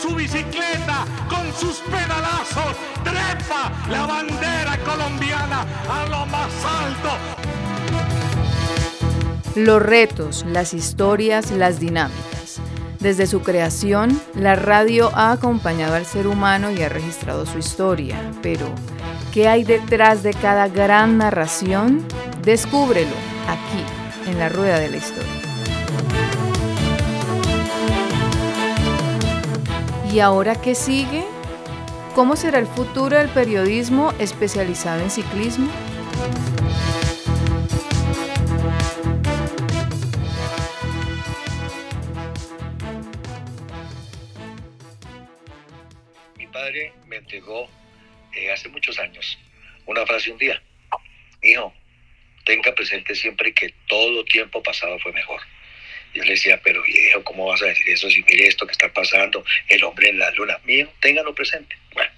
su bicicleta, con sus pedalazos, trepa la bandera colombiana a lo más alto. Los retos, las historias, las dinámicas. Desde su creación, la radio ha acompañado al ser humano y ha registrado su historia, pero ¿qué hay detrás de cada gran narración? Descúbrelo aquí, en la rueda de la historia. ¿Y ahora qué sigue? ¿Cómo será el futuro del periodismo especializado en ciclismo? Mi padre me entregó eh, hace muchos años una frase un día. Hijo, tenga presente siempre que todo tiempo pasado fue mejor. Yo le decía, pero viejo, ¿cómo vas a decir eso si mire esto que está pasando? El hombre en la luna. Mío, téngalo presente. Bueno,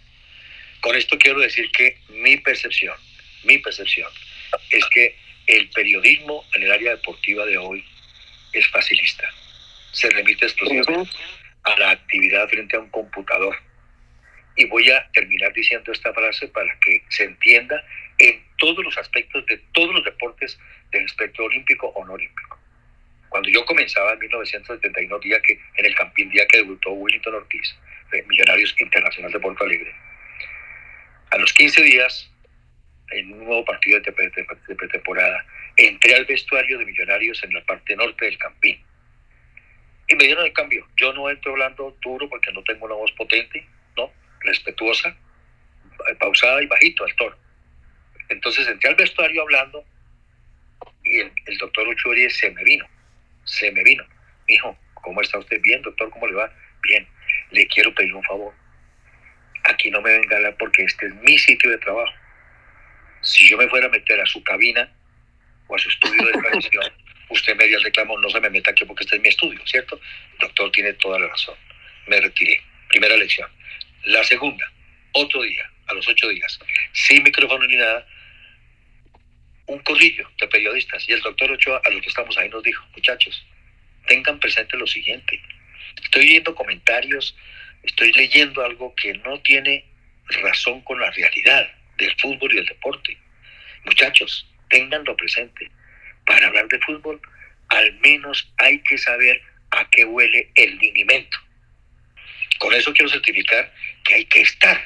con esto quiero decir que mi percepción, mi percepción, es que el periodismo en el área deportiva de hoy es facilista. Se remite exclusivamente a la actividad frente a un computador. Y voy a terminar diciendo esta frase para que se entienda en todos los aspectos de todos los deportes del espectro olímpico o no olímpico. Cuando yo comenzaba en 1971, día que, en el Campín, día que debutó Willington Ortiz, Millonarios Internacional de Porto Alegre, a los 15 días, en un nuevo partido de pretemporada, entré al vestuario de Millonarios en la parte norte del Campín. Y me dieron el cambio. Yo no entro hablando duro porque no tengo una voz potente, ¿no? Respetuosa, pausada y bajito al tono. Entonces entré al vestuario hablando y el, el doctor Uchuri se me vino se me vino. Hijo, ¿cómo está usted? Bien, doctor, ¿cómo le va? Bien, le quiero pedir un favor. Aquí no me venga a hablar porque este es mi sitio de trabajo. Si yo me fuera a meter a su cabina o a su estudio de tradición, usted me haría el reclamo, no se me meta aquí porque este es mi estudio, ¿cierto? Doctor tiene toda la razón. Me retiré. Primera lección. La segunda, otro día, a los ocho días, sin micrófono ni nada, un corrillo de periodistas y el doctor Ochoa, a los que estamos ahí, nos dijo, muchachos, tengan presente lo siguiente. Estoy viendo comentarios, estoy leyendo algo que no tiene razón con la realidad del fútbol y el deporte. Muchachos, tenganlo presente. Para hablar de fútbol, al menos hay que saber a qué huele el linimento. Con eso quiero certificar que hay que estar,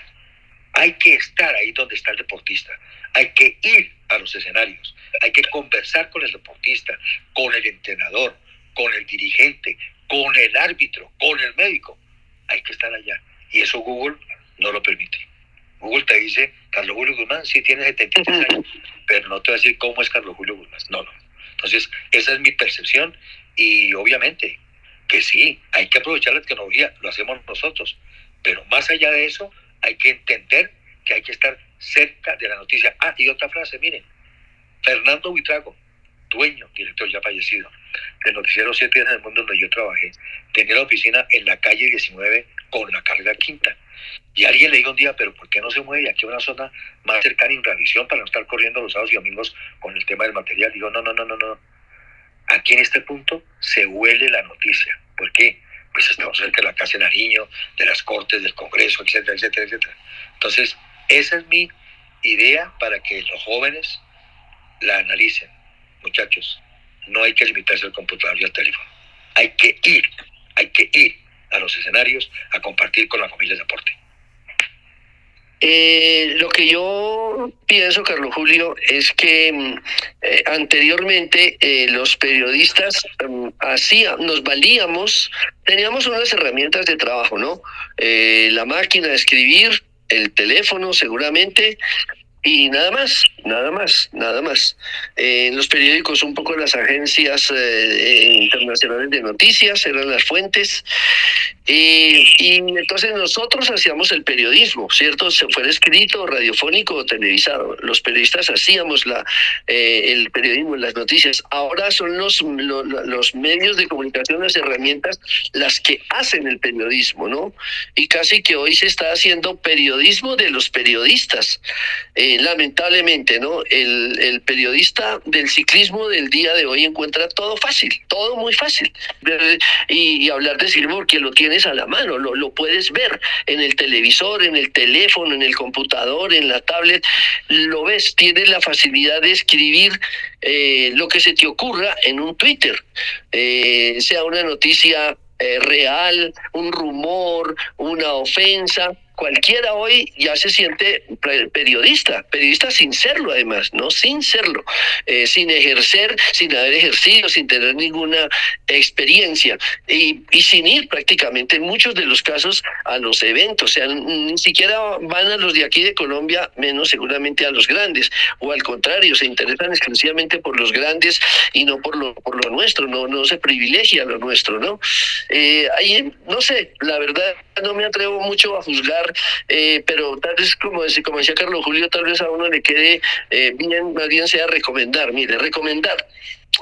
hay que estar ahí donde está el deportista, hay que ir a los escenarios, hay que conversar con el deportista, con el entrenador, con el dirigente, con el árbitro, con el médico. Hay que estar allá. Y eso Google no lo permite. Google te dice, Carlos Julio Guzmán sí tiene 73 años, pero no te va a decir cómo es Carlos Julio Guzmán. No, no. Entonces, esa es mi percepción y obviamente que sí, hay que aprovechar la tecnología, lo hacemos nosotros, pero más allá de eso, hay que entender que hay que estar cerca de la noticia. Ah, y otra frase, miren, Fernando Buitrago, dueño, director ya fallecido, del noticiero 7 días del mundo donde yo trabajé, tenía la oficina en la calle 19 con la carrera quinta. Y alguien le dijo un día, pero ¿por qué no se mueve aquí a una zona más cercana en revisión para no estar corriendo los sábados y domingos con el tema del material? Digo, no, no, no, no, no. Aquí en este punto se huele la noticia. ¿Por qué? Pues estamos cerca de la Casa de Nariño, de las Cortes, del Congreso, etcétera, etcétera, etcétera. Entonces, esa es mi idea para que los jóvenes la analicen. Muchachos, no hay que limitarse al computador y al teléfono. Hay que ir, hay que ir a los escenarios a compartir con la familia de deporte. Eh, lo que yo pienso, Carlos Julio, es que mm, eh, anteriormente eh, los periodistas mm, hacían, nos valíamos, teníamos unas herramientas de trabajo, ¿no? la máquina de escribir, el teléfono seguramente y nada más, nada más, nada más. en los periódicos un poco las agencias eh, internacionales de noticias eran las fuentes y, y, entonces nosotros hacíamos el periodismo, ¿cierto? Se fuera escrito, radiofónico o televisado. Los periodistas hacíamos la, eh, el periodismo, las noticias. Ahora son los, los, medios de comunicación, las herramientas, las que hacen el periodismo, ¿no? Y casi que hoy se está haciendo periodismo de los periodistas. Eh, eh, lamentablemente, ¿no? El, periodista del ciclismo del día de hoy encuentra todo fácil, todo muy fácil. Y, hablar de ciclismo porque lo tienes a la mano, lo, lo puedes ver en el televisor, en el teléfono, en el computador, en la tablet, lo ves, tienes la facilidad de escribir eh, lo que se te ocurra en un Twitter, eh, sea una noticia eh, real, un rumor, una ofensa cualquiera hoy ya se siente periodista, periodista sin serlo además, ¿no? Sin serlo, eh, sin ejercer, sin haber ejercido, sin tener ninguna experiencia y, y, sin ir prácticamente en muchos de los casos a los eventos, o sea, ni siquiera van a los de aquí de Colombia, menos seguramente a los grandes, o al contrario, se interesan exclusivamente por los grandes y no por lo, por lo nuestro, no, no se privilegia lo nuestro, ¿no? Eh, ahí, no sé, la verdad no me atrevo mucho a juzgar, eh, pero tal vez como, como decía Carlos Julio, tal vez a uno le quede eh, bien, más bien sea recomendar, mire, recomendar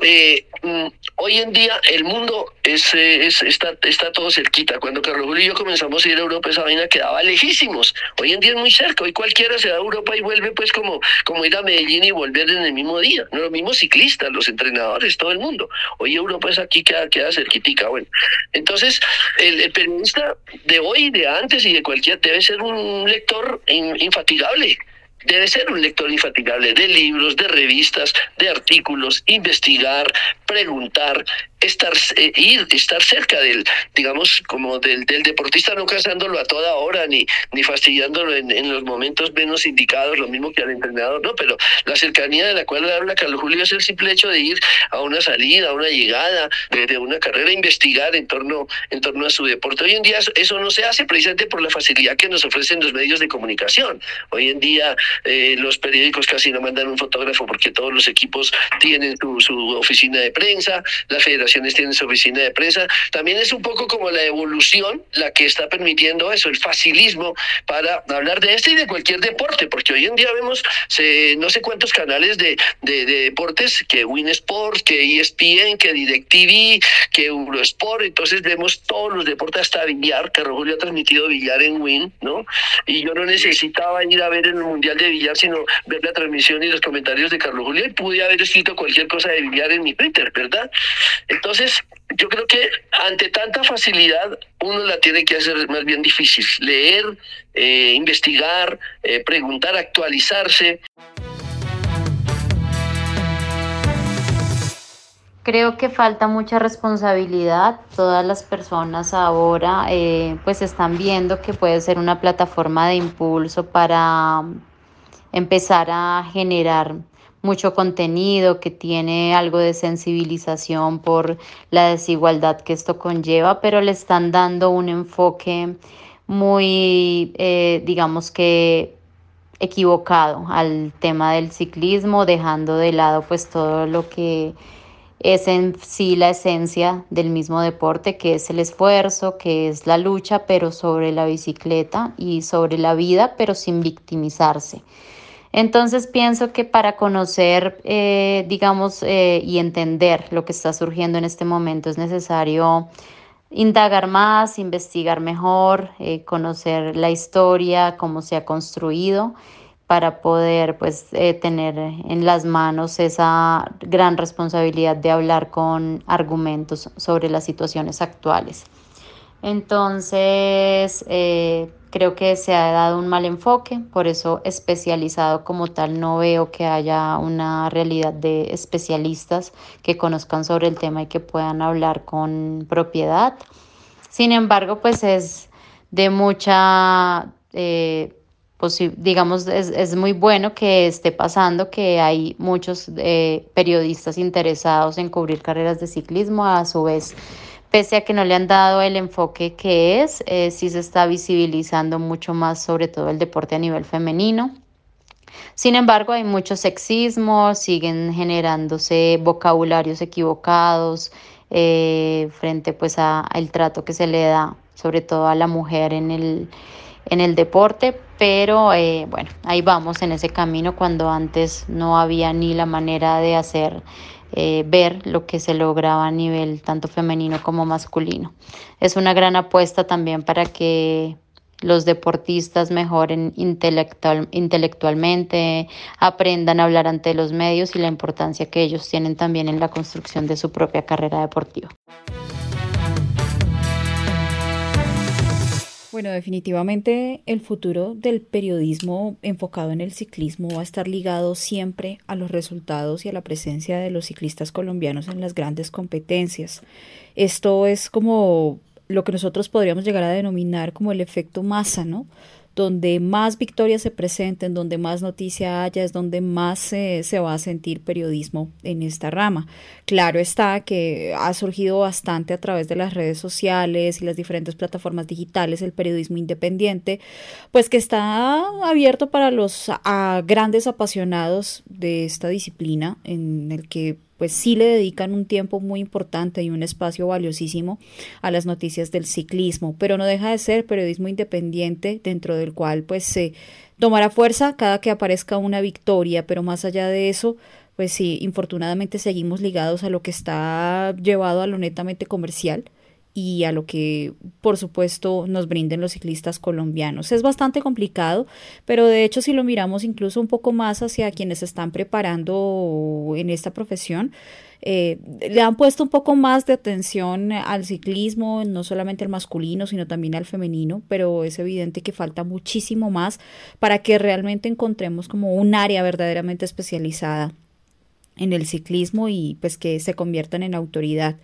eh, mm, hoy en día el mundo es, eh, es, está, está todo cerquita. Cuando Carlos Julio y yo comenzamos a ir a Europa, esa vaina quedaba lejísimos. Hoy en día es muy cerca. Hoy cualquiera se va a Europa y vuelve, pues, como, como ir a Medellín y volver en el mismo día. No los mismos ciclistas, los entrenadores, todo el mundo. Hoy Europa es aquí, queda, queda cerquitica. Bueno, entonces, el, periodista de hoy, de antes y de cualquier, debe ser un lector infatigable debe ser un lector infatigable de libros, de revistas, de artículos, investigar, preguntar, estar, eh, ir, estar cerca del, digamos, como del, del deportista, no casándolo a toda hora ni, ni fastidiándolo en, en, los momentos menos indicados, lo mismo que al entrenador, no, pero la cercanía de la cual habla Carlos Julio es el simple hecho de ir a una salida, a una llegada, de, una carrera, investigar en torno, en torno a su deporte. Hoy en día eso no se hace precisamente por la facilidad que nos ofrecen los medios de comunicación. Hoy en día eh, los periódicos casi no mandan un fotógrafo porque todos los equipos tienen su, su oficina de prensa, la federación tienen su oficina de prensa. También es un poco como la evolución la que está permitiendo eso, el facilismo para hablar de este y de cualquier deporte, porque hoy en día vemos no sé cuántos canales de, de, deportes, que Win Sports, que ESPN, que DirecTV, que Eurosport, entonces vemos todos los deportes hasta billar, que Rogelio ha transmitido billar en Win, ¿no? Y yo no necesitaba ir a ver el Mundial de Billar, sino ver la transmisión y los comentarios de Carlos Julio y pude haber escrito cualquier cosa de billar en mi Twitter, ¿verdad? Entonces, yo creo que ante tanta facilidad uno la tiene que hacer más bien difícil. Leer, eh, investigar, eh, preguntar, actualizarse. Creo que falta mucha responsabilidad. Todas las personas ahora eh, pues están viendo que puede ser una plataforma de impulso para empezar a generar mucho contenido, que tiene algo de sensibilización por la desigualdad que esto conlleva, pero le están dando un enfoque muy, eh, digamos que equivocado al tema del ciclismo, dejando de lado pues todo lo que es en sí la esencia del mismo deporte, que es el esfuerzo, que es la lucha, pero sobre la bicicleta y sobre la vida, pero sin victimizarse. Entonces pienso que para conocer, eh, digamos, eh, y entender lo que está surgiendo en este momento es necesario indagar más, investigar mejor, eh, conocer la historia, cómo se ha construido para poder pues tener en las manos esa gran responsabilidad de hablar con argumentos sobre las situaciones actuales. Entonces, Creo que se ha dado un mal enfoque, por eso especializado como tal no veo que haya una realidad de especialistas que conozcan sobre el tema y que puedan hablar con propiedad. Sin embargo, pues es de mucha, eh, digamos, es, muy bueno que esté pasando que hay muchos eh, periodistas interesados en cubrir carreras de ciclismo, a su vez pese a que no le han dado el enfoque que es, eh, sí se está visibilizando mucho más sobre todo el deporte a nivel femenino. Sin embargo, hay mucho sexismo, siguen generándose vocabularios equivocados eh, frente pues al trato que se le da sobre todo a la mujer en el, en el deporte, pero eh, bueno, ahí vamos en ese camino cuando antes no había ni la manera de hacer eh, ver lo que se lograba a nivel tanto femenino como masculino. Es una gran apuesta también para que los deportistas mejoren intelectual, intelectualmente, aprendan a hablar ante los medios y la importancia que ellos tienen también en la construcción de su propia carrera deportiva. Bueno, definitivamente el futuro del periodismo enfocado en el ciclismo va a estar ligado siempre a los resultados y a la presencia de los ciclistas colombianos en las grandes competencias. Esto es como lo que nosotros podríamos llegar a denominar como el efecto masa, ¿no? Donde más victorias se presenten, donde más noticia haya, es donde más se va a sentir periodismo en esta rama. Claro está que ha surgido bastante a través de las redes sociales y las diferentes plataformas digitales el periodismo independiente, pues que está abierto para los grandes apasionados de esta disciplina en el que pues sí le dedican un tiempo muy importante y un espacio valiosísimo a las noticias del ciclismo, pero no deja de ser periodismo independiente dentro del cual pues se tomará fuerza cada que aparezca una victoria, pero más allá de eso, pues sí, infortunadamente seguimos ligados a lo que está llevado a lo netamente comercial y a lo que por supuesto nos brinden los ciclistas colombianos. Es bastante complicado, pero de hecho si lo miramos incluso un poco más hacia quienes se están preparando en esta profesión, eh, le han puesto un poco más de atención al ciclismo, no solamente al masculino, sino también al femenino, pero es evidente que falta muchísimo más para que realmente encontremos como un área verdaderamente especializada en el ciclismo y pues que se conviertan en autoridad.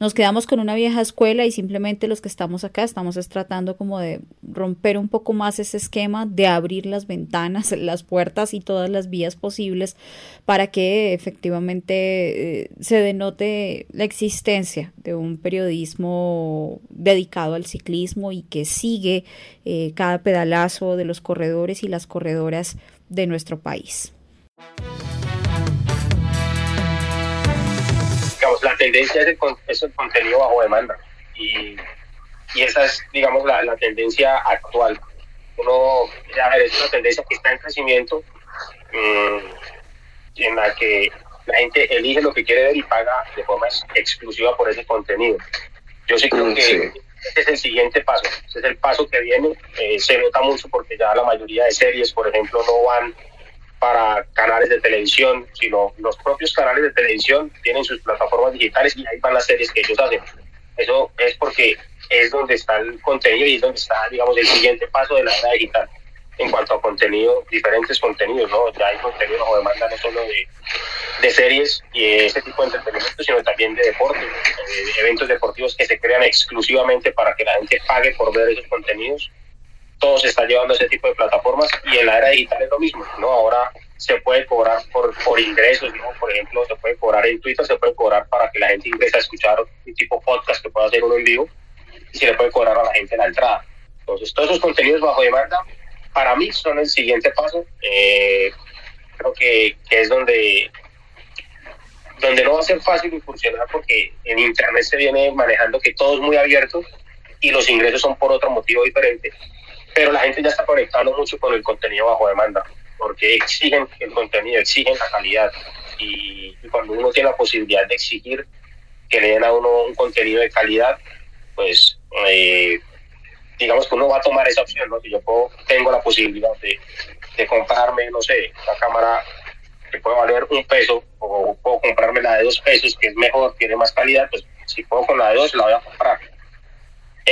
Nos quedamos con una vieja escuela y simplemente los que estamos acá estamos tratando como de romper un poco más ese esquema, de abrir las ventanas, las puertas y todas las vías posibles para que efectivamente eh, se denote la existencia de un periodismo dedicado al ciclismo y que sigue eh, cada pedalazo de los corredores y las corredoras de nuestro país. La tendencia es el, contenido bajo demanda y, y esa es, digamos, la, la tendencia actual. Uno, ya es una tendencia que está en crecimiento, mm, en la que la gente elige lo que quiere ver y paga de forma exclusiva por ese contenido. Yo sí creo mm, que ese es el siguiente paso, ese es el paso que viene. Eh, se nota mucho porque ya la mayoría de series, por ejemplo, no van para canales de televisión, sino los propios canales de televisión tienen sus plataformas digitales y ahí van las series que ellos hacen. Eso es porque es donde está el contenido y es donde está, digamos, el siguiente paso de la era digital en cuanto a contenido, diferentes contenidos, ¿no? Ya hay contenido bajo demanda no solo de, de series y ese tipo de entretenimiento, sino también de deportes, de eventos deportivos que se crean exclusivamente para que la gente pague por ver esos contenidos todo se está llevando ese tipo de plataformas y en la era digital es lo mismo, ¿no? Ahora se puede cobrar por, por ingresos, ¿no? Por ejemplo, se puede cobrar en Twitter, se puede cobrar para que la gente ingrese a escuchar un tipo podcast que pueda hacer uno en vivo y se le puede cobrar a la gente la entrada. Entonces, todos esos contenidos bajo demanda, para mí son el siguiente paso. Eh, creo que, que, es donde, donde no va a ser fácil incursionar porque en Internet se viene manejando que todo es muy abierto y los ingresos son por otro motivo diferente pero la gente ya está conectando mucho con el contenido bajo demanda, porque exigen el contenido, exigen la calidad. Y, cuando uno tiene la posibilidad de exigir que le den a uno un contenido de calidad, pues eh, digamos que uno va a tomar esa opción, ¿no? Si yo puedo, tengo la posibilidad de, de comprarme, no sé, una cámara que puede valer un peso, o puedo comprarme la de dos pesos, que es mejor, tiene más calidad, pues si puedo con la de dos, la voy a comprar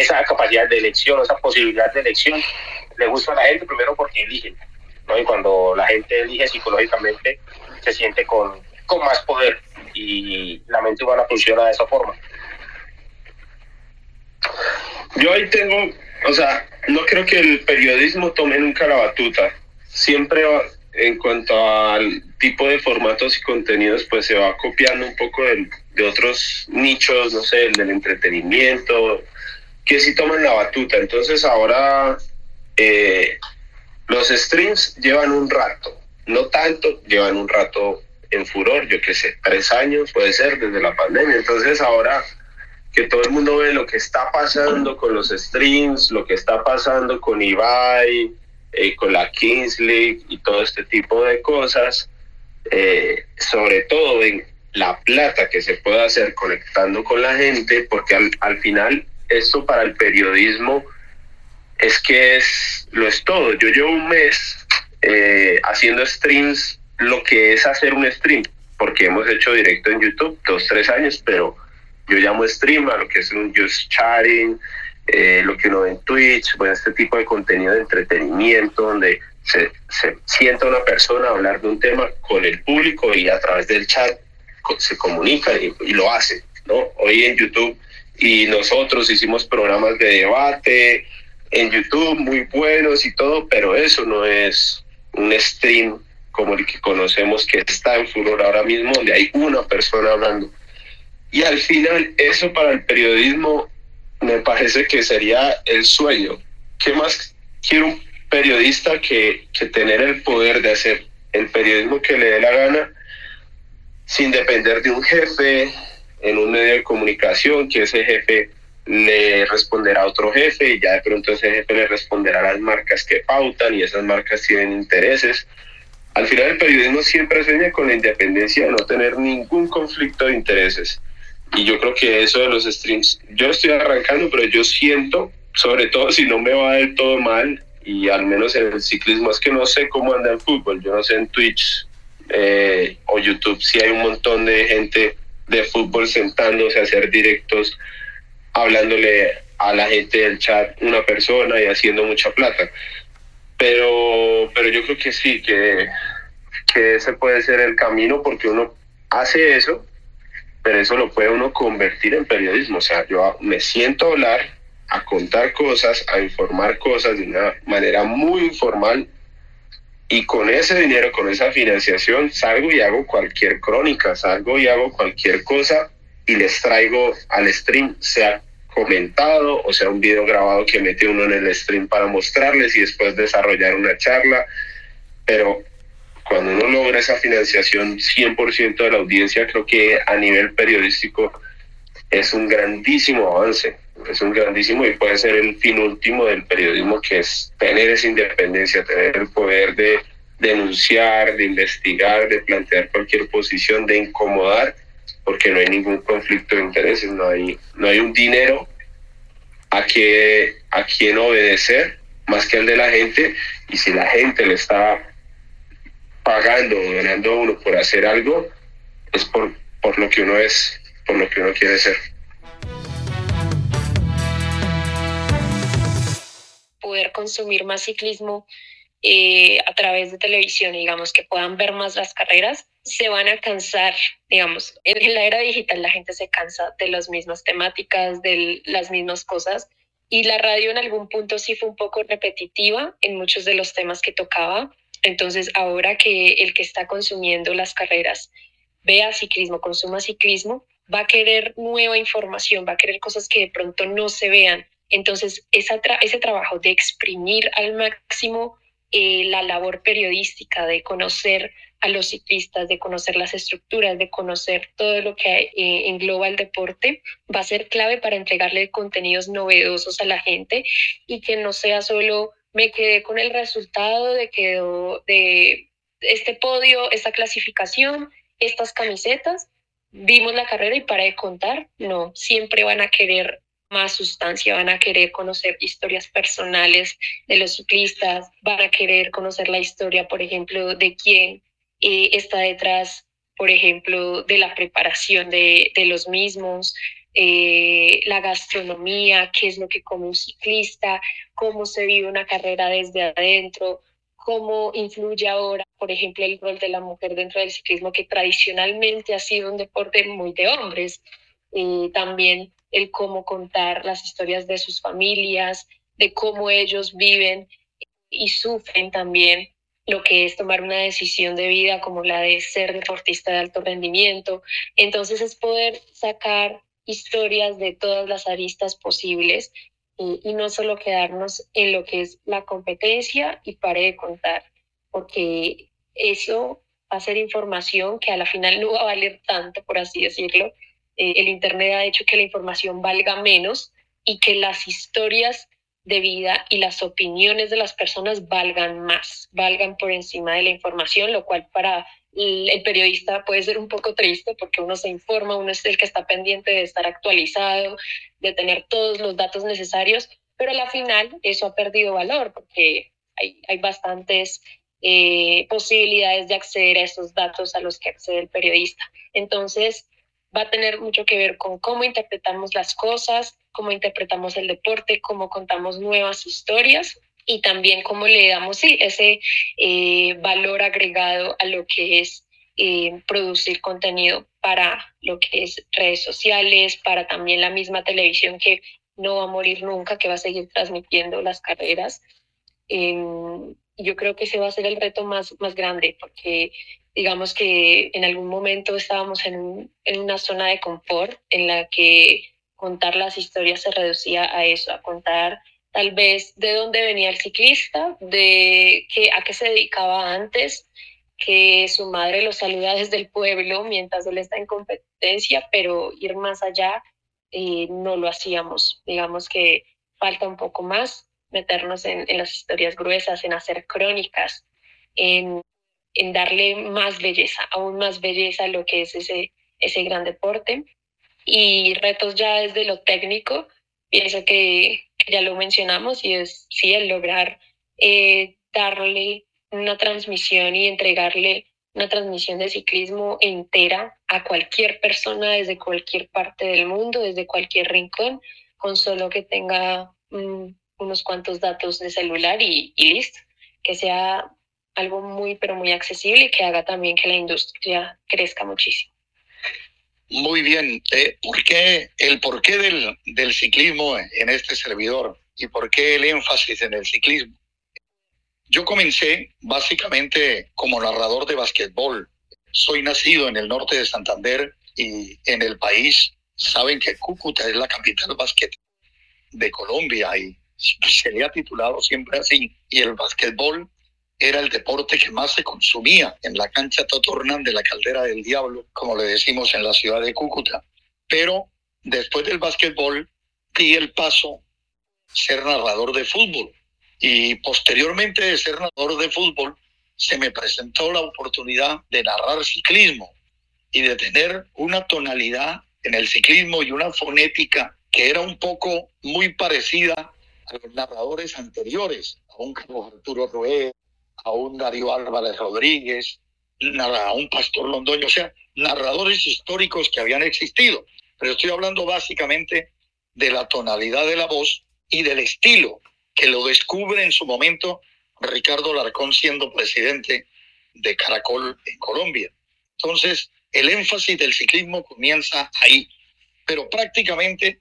esa capacidad de elección, esa posibilidad de elección, le gusta a la gente primero porque eligen, ¿no? Y cuando la gente elige psicológicamente, se siente con, con más poder y la mente humana funciona de esa forma. Yo ahí tengo, o sea, no creo que el periodismo tome nunca la batuta. Siempre en cuanto al tipo de formatos y contenidos, pues se va copiando un poco de, de otros nichos, no sé, el del entretenimiento, que sí toman la batuta. Entonces ahora eh, los streams llevan un rato, no tanto, llevan un rato en furor, yo qué sé, tres años puede ser desde la pandemia. Entonces ahora que todo el mundo ve lo que está pasando con los streams, lo que está pasando con Ibai, eh, con la Kings League y todo este tipo de cosas, eh, sobre todo en la plata que se puede hacer conectando con la gente, porque al, al final esto para el periodismo es que es, lo es todo. Yo llevo un mes eh, haciendo streams, lo que es hacer un stream, porque hemos hecho directo en YouTube dos, tres años, pero yo llamo stream a lo que es un just chatting, eh, lo que uno ve en Twitch, bueno, este tipo de contenido de entretenimiento donde se, sienta una persona hablar de un tema con el público y a través del chat se comunica y, y lo hace, ¿no? Hoy en YouTube y nosotros hicimos programas de debate en YouTube muy buenos y todo, pero eso no es un stream como el que conocemos que está en furor ahora mismo, donde hay una persona hablando. Y al final, eso para el periodismo me parece que sería el sueño. ¿Qué más quiere un periodista que, que tener el poder de hacer el periodismo que le dé la gana sin depender de un jefe en un medio de comunicación, que ese jefe le responderá a otro jefe y ya de pronto ese jefe le responderá a las marcas que pautan y esas marcas tienen intereses. Al final el periodismo siempre sueña con la independencia de no tener ningún conflicto de intereses. Y yo creo que eso de los streams, yo estoy arrancando, pero yo siento, sobre todo si no me va del todo mal, y al menos en el ciclismo, es que no sé cómo anda el fútbol, yo no sé en Twitch eh, o YouTube si hay un montón de gente de fútbol sentándose a hacer directos, hablándole a la gente del chat una persona y haciendo mucha plata. Pero, pero yo creo que sí, que, que ese puede ser el camino porque uno hace eso pero eso lo puede uno convertir en periodismo. O sea, yo me siento a hablar, a contar cosas, a informar cosas de una manera muy informal y con ese dinero, con esa financiación, salgo y hago cualquier crónica, salgo y hago cualquier cosa y les traigo al stream, sea comentado o sea un video grabado que mete uno en el stream para mostrarles y después desarrollar una charla. Pero cuando uno logra esa financiación 100% de la audiencia, creo que a nivel periodístico es un grandísimo avance, es un grandísimo y puede ser el fin último del periodismo, que es tener esa independencia, tener el poder de denunciar, de investigar, de plantear cualquier posición, de incomodar, porque no hay ningún conflicto de intereses, no hay, no hay un dinero a, que, a quien obedecer más que el de la gente, y si la gente le está pagando o ganando uno por hacer algo, es por, por lo que uno es, por lo que uno quiere ser. Poder consumir más ciclismo eh, a través de televisión, digamos, que puedan ver más las carreras, se van a cansar, digamos, en la era digital la gente se cansa de las mismas temáticas, de las mismas cosas, y la radio en algún punto sí fue un poco repetitiva en muchos de los temas que tocaba, entonces, ahora que el que está consumiendo las carreras vea ciclismo, consuma ciclismo, va a querer nueva información, va a querer cosas que de pronto no se vean. Entonces, ese trabajo de exprimir al máximo eh, la labor periodística, de conocer a los ciclistas, de conocer las estructuras, de conocer todo lo que eh, engloba el deporte, va a ser clave para entregarle contenidos novedosos a la gente y que no sea solo me quedé con el resultado de que de este podio, esta clasificación, estas camisetas, vimos la carrera y para de contar. No, siempre van a querer más sustancia, van a querer conocer historias personales de los ciclistas, van a querer conocer la historia, por ejemplo, de quién eh, está detrás, por ejemplo, de la preparación de, de los mismos, eh, la gastronomía, qué es lo que come un ciclista, cómo se vive una carrera desde adentro, cómo influye ahora, por ejemplo, el rol de la mujer dentro del ciclismo, que tradicionalmente ha sido un deporte muy de hombres. también el cómo contar las historias de sus familias, de cómo ellos viven y sufren también lo que es tomar una decisión de vida como la de ser deportista de alto rendimiento. Entonces es poder sacar historias de todas las aristas posibles y, no solo quedarnos en lo que es la competencia y pare de contar, porque eso va a ser información que a la final no va a valer tanto, por así decirlo. Eh, el Internet ha hecho que la información valga menos y que las historias de vida y las opiniones de las personas valgan más, valgan por encima de la información, lo cual para el periodista puede ser un poco triste porque uno se informa, uno es el que está pendiente de estar actualizado, de tener todos los datos necesarios, pero a la final eso ha perdido valor porque hay, hay bastantes eh, posibilidades de acceder a esos datos a los que accede el periodista. Entonces, va a tener mucho que ver con cómo interpretamos las cosas, cómo interpretamos el deporte, cómo contamos nuevas historias y también cómo le damos sí, ese eh, valor agregado a lo que es eh, producir contenido para lo que es redes sociales, para también la misma televisión que no va a morir nunca, que va a seguir transmitiendo las carreras. yo creo que ese va a ser el reto más, más grande, porque digamos que en algún momento estábamos en, en una zona de confort en la que contar las historias se reducía a eso, a contar tal vez de dónde venía el ciclista, de qué, a qué se dedicaba antes, que su madre lo saluda desde el pueblo mientras él está en competencia, pero ir más allá eh, no lo hacíamos. Digamos que falta un poco más meternos en, en las historias gruesas, en hacer crónicas, en en darle más belleza, aún más belleza a lo que es ese, ese gran deporte. Y retos ya desde lo técnico, pienso que, ya lo mencionamos y es sí el lograr eh, darle una transmisión y entregarle una transmisión de ciclismo entera a cualquier persona desde cualquier parte del mundo, desde cualquier rincón, con solo que tenga mm, unos cuantos datos de celular y, y listo, que sea algo muy, pero muy accesible y que haga también que la industria crezca muchísimo. Muy bien. Eh, ¿por qué, ¿El porqué del, ciclismo en este servidor y por qué el énfasis en el ciclismo? Yo comencé básicamente como narrador de básquetbol. Soy nacido en el norte de Santander y en el país saben que Cúcuta es la capital básquet de Colombia y se ha titulado siempre así. Y el básquetbol era el deporte que más se consumía en la cancha Totornán de la Caldera del Diablo, como le decimos en la ciudad de Cúcuta. Pero después del básquetbol di el paso ser narrador de fútbol y posteriormente de ser narrador de fútbol se me presentó la oportunidad de narrar ciclismo y de tener una tonalidad en el ciclismo y una fonética que era un poco muy parecida a los narradores anteriores, a un Carlos Arturo Roé, a un Darío Álvarez Rodríguez, a un Pastor Londoño, o sea, narradores históricos que habían existido. Pero estoy hablando básicamente de la tonalidad de la voz y del estilo que lo descubre en su momento Ricardo Larcón siendo presidente de Caracol en Colombia. Entonces, el énfasis del ciclismo comienza ahí, pero prácticamente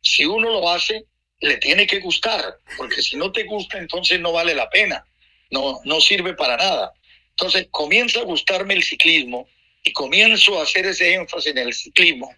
si uno lo hace, le tiene que gustar, porque si no te gusta, entonces no vale la pena no, no sirve para nada. Entonces comienza a gustarme el ciclismo y comienzo a hacer ese énfasis en el ciclismo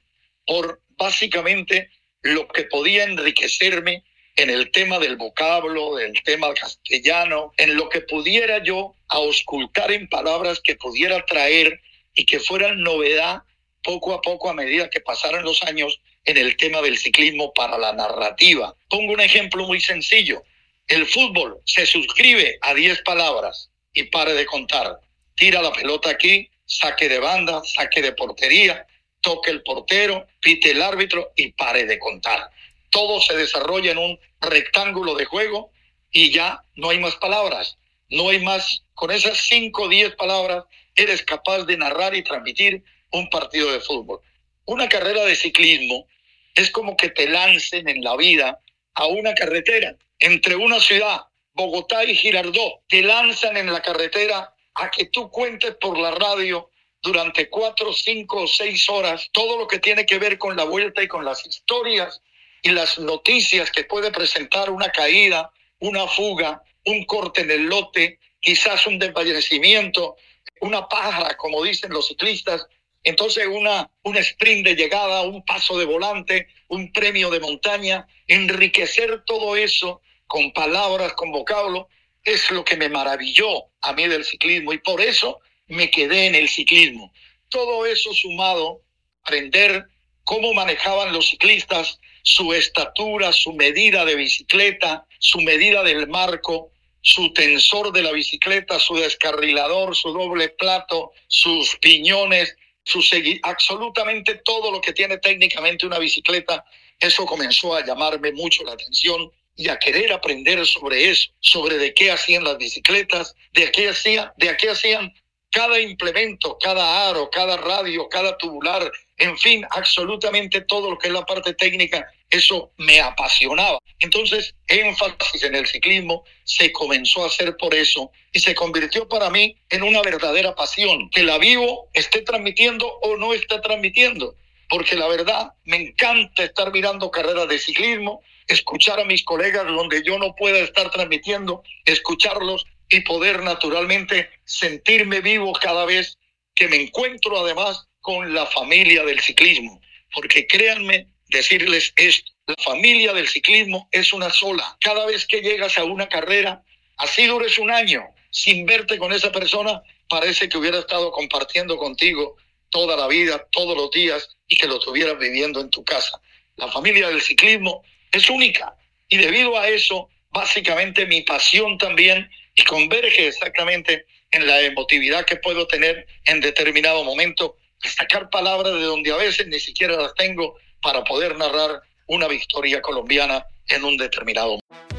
por básicamente lo que podía enriquecerme en el tema del vocablo, del tema castellano, en lo que pudiera yo auscultar en palabras que pudiera traer y que fueran novedad poco a poco a medida que pasaran los años en el tema del ciclismo para la narrativa. Pongo un ejemplo muy sencillo. El fútbol se suscribe a 10 palabras y pare de contar. Tira la pelota aquí, saque de banda, saque de portería, toque el portero, pite el árbitro y pare de contar. Todo se desarrolla en un rectángulo de juego y ya no hay más palabras. No hay más. Con esas 5 o 10 palabras eres capaz de narrar y transmitir un partido de fútbol. Una carrera de ciclismo es como que te lancen en la vida a una carretera entre una ciudad, Bogotá y Girardot, te lanzan en la carretera a que tú cuentes por la radio durante cuatro, cinco o seis horas todo lo que tiene que ver con la vuelta y con las historias y las noticias que puede presentar una caída, una fuga, un corte en el lote, quizás un desfallecimiento, una paja, como dicen los ciclistas, entonces una, un sprint de llegada, un paso de volante, un premio de montaña, enriquecer todo eso con palabras, con vocablo, es lo que me maravilló a mí del ciclismo y por eso me quedé en el ciclismo. Todo eso sumado, aprender cómo manejaban los ciclistas su estatura, su medida de bicicleta, su medida del marco, su tensor de la bicicleta, su descarrilador, su doble plato, sus piñones, su absolutamente todo lo que tiene técnicamente una bicicleta, eso comenzó a llamarme mucho la atención y a querer aprender sobre eso, sobre de qué hacían las bicicletas, de qué hacían, de qué hacían cada implemento, cada aro, cada radio, cada tubular, en fin, absolutamente todo lo que es la parte técnica, eso me apasionaba. Entonces, énfasis en el ciclismo se comenzó a hacer por eso y se convirtió para mí en una verdadera pasión, que la vivo, esté transmitiendo o no esté transmitiendo, porque la verdad me encanta estar mirando carreras de ciclismo, escuchar a mis colegas donde yo no pueda estar transmitiendo, escucharlos y poder naturalmente sentirme vivo cada vez que me encuentro además con la familia del ciclismo. Porque créanme decirles esto, la familia del ciclismo es una sola. Cada vez que llegas a una carrera, así dures un año sin verte con esa persona, parece que hubiera estado compartiendo contigo toda la vida, todos los días y que lo estuvieras viviendo en tu casa. La familia del ciclismo es única y debido a eso, básicamente mi pasión también y converge exactamente en la emotividad que puedo tener en determinado momento, sacar palabras de donde a veces ni siquiera las tengo para poder narrar una victoria colombiana en un determinado momento.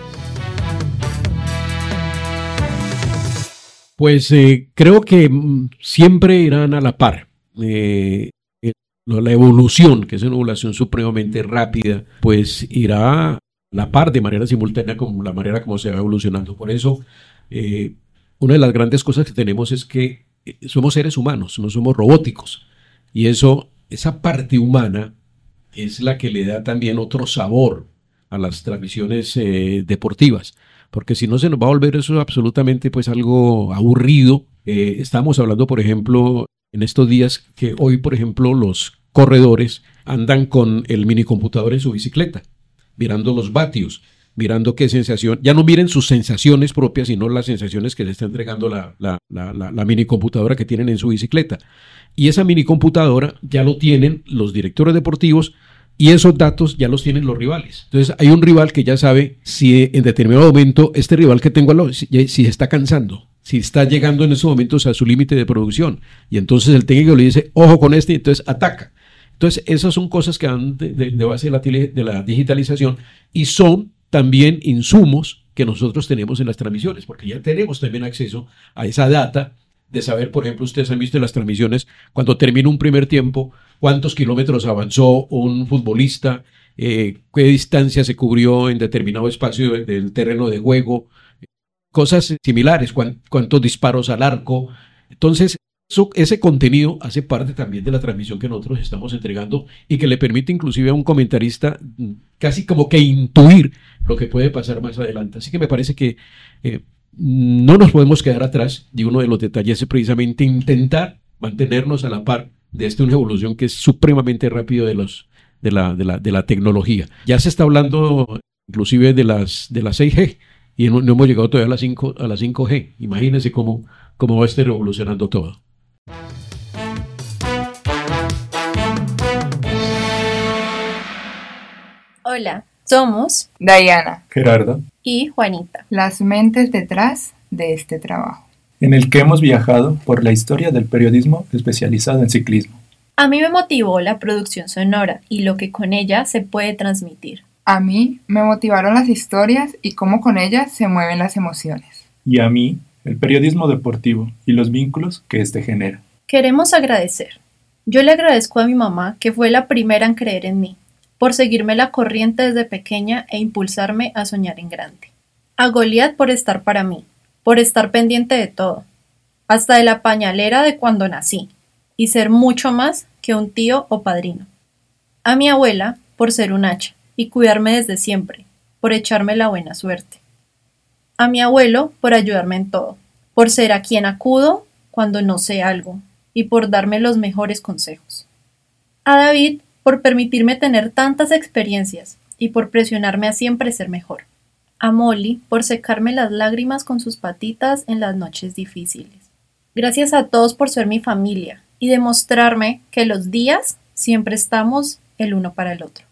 Pues eh, creo que mm, siempre irán a la par. Eh, la evolución, que es una evolución supremamente rápida, pues irá a la par de manera simultánea con la manera como se va evolucionando. Por eso eh, una de las grandes cosas que tenemos es que eh, somos seres humanos, no somos robóticos. Y eso, esa parte humana es la que le da también otro sabor a las transmisiones eh, deportivas. Porque si no se nos va a volver eso absolutamente pues algo aburrido. estamos hablando, por ejemplo, en estos días que hoy, por ejemplo, los corredores andan con el minicomputador en su bicicleta, mirando los vatios mirando qué sensación, ya no miren sus sensaciones propias, sino las sensaciones que le está entregando la, la, la, mini computadora que tienen en su bicicleta. Y esa mini computadora ya lo tienen los directores deportivos y esos datos ya los tienen los rivales. Entonces hay un rival que ya sabe si en determinado momento este rival que tengo si, si está cansando, si está llegando en esos momentos a su límite de producción. Y entonces el técnico le dice, ojo con este, y entonces ataca. Entonces, esas son cosas que van de, base de la, de la digitalización y son también insumos que nosotros tenemos en las transmisiones, porque ya tenemos también acceso a esa data de saber, por ejemplo, ustedes han visto en las transmisiones, cuando termina un primer tiempo, cuántos kilómetros avanzó un futbolista, eh, qué distancia se cubrió en determinado espacio del, terreno de juego, cosas similares, cuántos disparos al arco. Entonces, ese contenido hace parte también de la transmisión que nosotros estamos entregando y que le permite inclusive a un comentarista mm, casi como que intuir lo que puede pasar más adelante. Así que me parece que eh, no nos podemos quedar atrás y uno de los detalles es precisamente intentar mantenernos a la par de esta una evolución que es supremamente rápido de los de la, de la, de la tecnología. Ya se está hablando inclusive de las de la 6G y no, hemos llegado todavía a las 5 a la 5G. Imagínense cómo, cómo va a estar revolucionando todo. Hola, somos Diana, Gerardo y Juanita, las mentes detrás de este trabajo, en el que hemos viajado por la historia del periodismo especializado en ciclismo. A mí me motivó la producción sonora y lo que con ella se puede transmitir. A mí me motivaron las historias y cómo con ellas se mueven las emociones. Y a mí el periodismo deportivo y los vínculos que éste genera. Queremos agradecer. Yo le agradezco a mi mamá, que fue la primera en creer en mí, por seguirme la corriente desde pequeña e impulsarme a soñar en grande. A Goliat por estar para mí, por estar pendiente de todo, hasta de la pañalera de cuando nací, y ser mucho más que un tío o padrino. A mi abuela por ser un hacha y cuidarme desde siempre, por echarme la buena suerte a mi abuelo por ayudarme en todo, por ser a quien acudo cuando no sé algo y por darme los mejores consejos. A David por permitirme tener tantas experiencias y por presionarme a siempre ser mejor. A Molly por secarme las lágrimas con sus patitas en las noches difíciles. Gracias a todos por ser mi familia y demostrarme que los días siempre estamos el uno para el otro.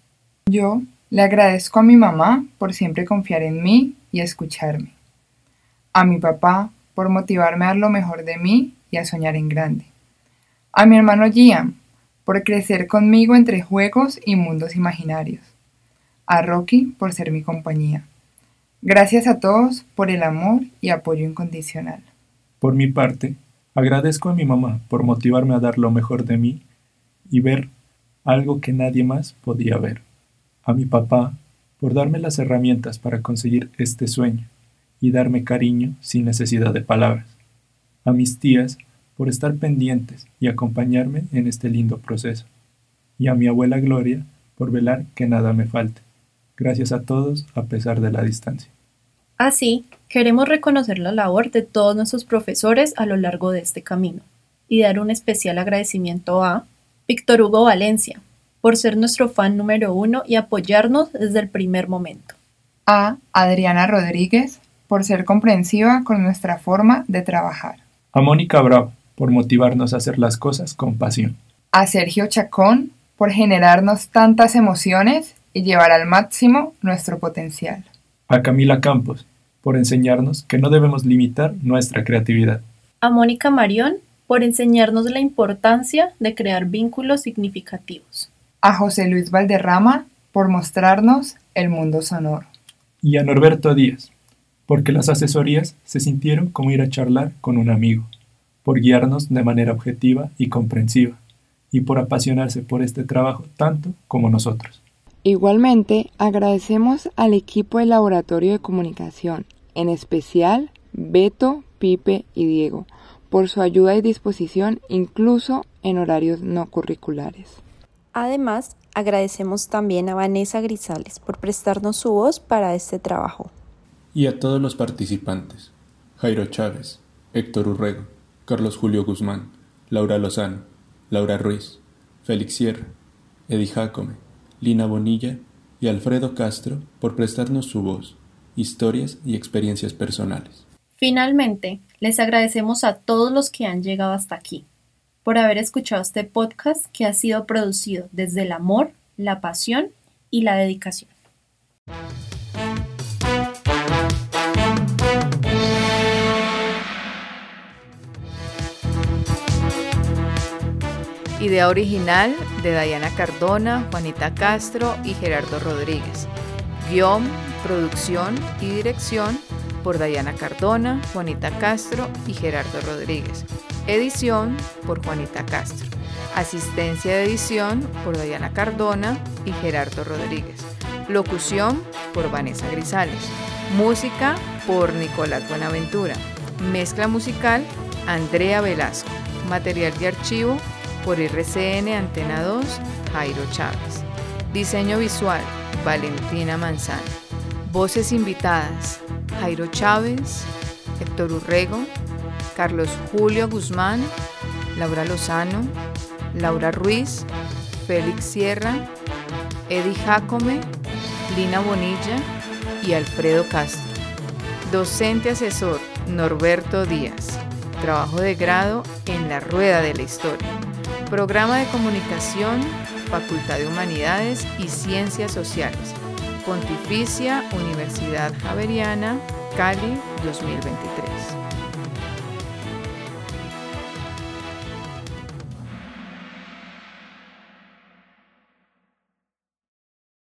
Yo le agradezco a mi mamá por siempre confiar en mí y escucharme a mi papá por motivarme a dar lo mejor de mí y a soñar en grande, a mi hermano Gian por crecer conmigo entre juegos y mundos imaginarios, a Rocky por ser mi compañía, Gracias a todos por el amor y apoyo incondicional. Por mi parte, agradezco a mi mamá por motivarme a dar lo mejor de mí y ver algo que nadie más podía ver. A mi papá por darme las herramientas para conseguir este sueño y darme cariño sin necesidad de palabras. A mis tías por estar pendientes y acompañarme en este lindo proceso. Y a mi abuela Gloria por velar que nada me falte. Gracias a todos a pesar de la distancia. Así, queremos reconocer la labor de todos nuestros profesores a lo largo de este camino y dar un especial agradecimiento a Víctor Hugo Valencia, por ser nuestro fan número uno y apoyarnos desde el primer momento. A Adriana Rodríguez, por ser comprensiva con nuestra forma de trabajar. A Mónica Bravo, por motivarnos a hacer las cosas con pasión. A Sergio Chacón, por generarnos tantas emociones y llevar al máximo nuestro potencial. A Camila Campos, por enseñarnos que no debemos limitar nuestra creatividad. A Mónica Marión, por enseñarnos la importancia de crear vínculos significativos. A José Luis Valderrama, por mostrarnos el mundo sonoro. Y a Norberto Díaz, porque las asesorías se sintieron como ir a charlar con un amigo, por guiarnos de manera objetiva y comprensiva, y por apasionarse por este trabajo tanto como nosotros. Igualmente, agradecemos al equipo del Laboratorio de Comunicación, en especial Beto, Pipe y Diego, por su ayuda y disposición incluso en horarios no curriculares. Además, agradecemos también a Vanessa Grisales por prestarnos su voz para este trabajo. Y a todos los participantes, Jairo Chávez, Héctor Urrego, Carlos Julio Guzmán, Laura Lozano, Laura Ruiz, Félix Sierra, Eddie Jacome, Lina Bonilla y Alfredo Castro por prestarnos su voz, historias y experiencias personales. Finalmente, les agradecemos a todos los que han llegado hasta aquí, por haber escuchado este podcast que ha sido producido desde el amor, la pasión y la dedicación. Idea original de Dayana Cardona, Juanita Castro y Gerardo Rodríguez. Guión, producción y dirección por Dayana Cardona, Juanita Castro y Gerardo Rodríguez. Edición por Juanita Castro. Asistencia de edición por Dayana Cardona y Gerardo Rodríguez. Locución por Vanessa Grisales. Música por Nicolás Buenaventura. Mezcla musical Andrea Velasco. Material de archivo por RCN Antena 2, Jairo Chávez. Diseño visual, Valentina Manzano. Voces invitadas, Jairo Chávez, Héctor Urrego, Carlos Julio Guzmán, Laura Lozano, Laura Ruiz, Félix Sierra, Eddie Jacome, Lina Bonilla y Alfredo Castro. Docente asesor, Norberto Díaz. Trabajo de grado en la Rueda de la Historia. Programa de Comunicación, Facultad de Humanidades y Ciencias Sociales. Pontificia Universidad Javeriana, Cali 2023.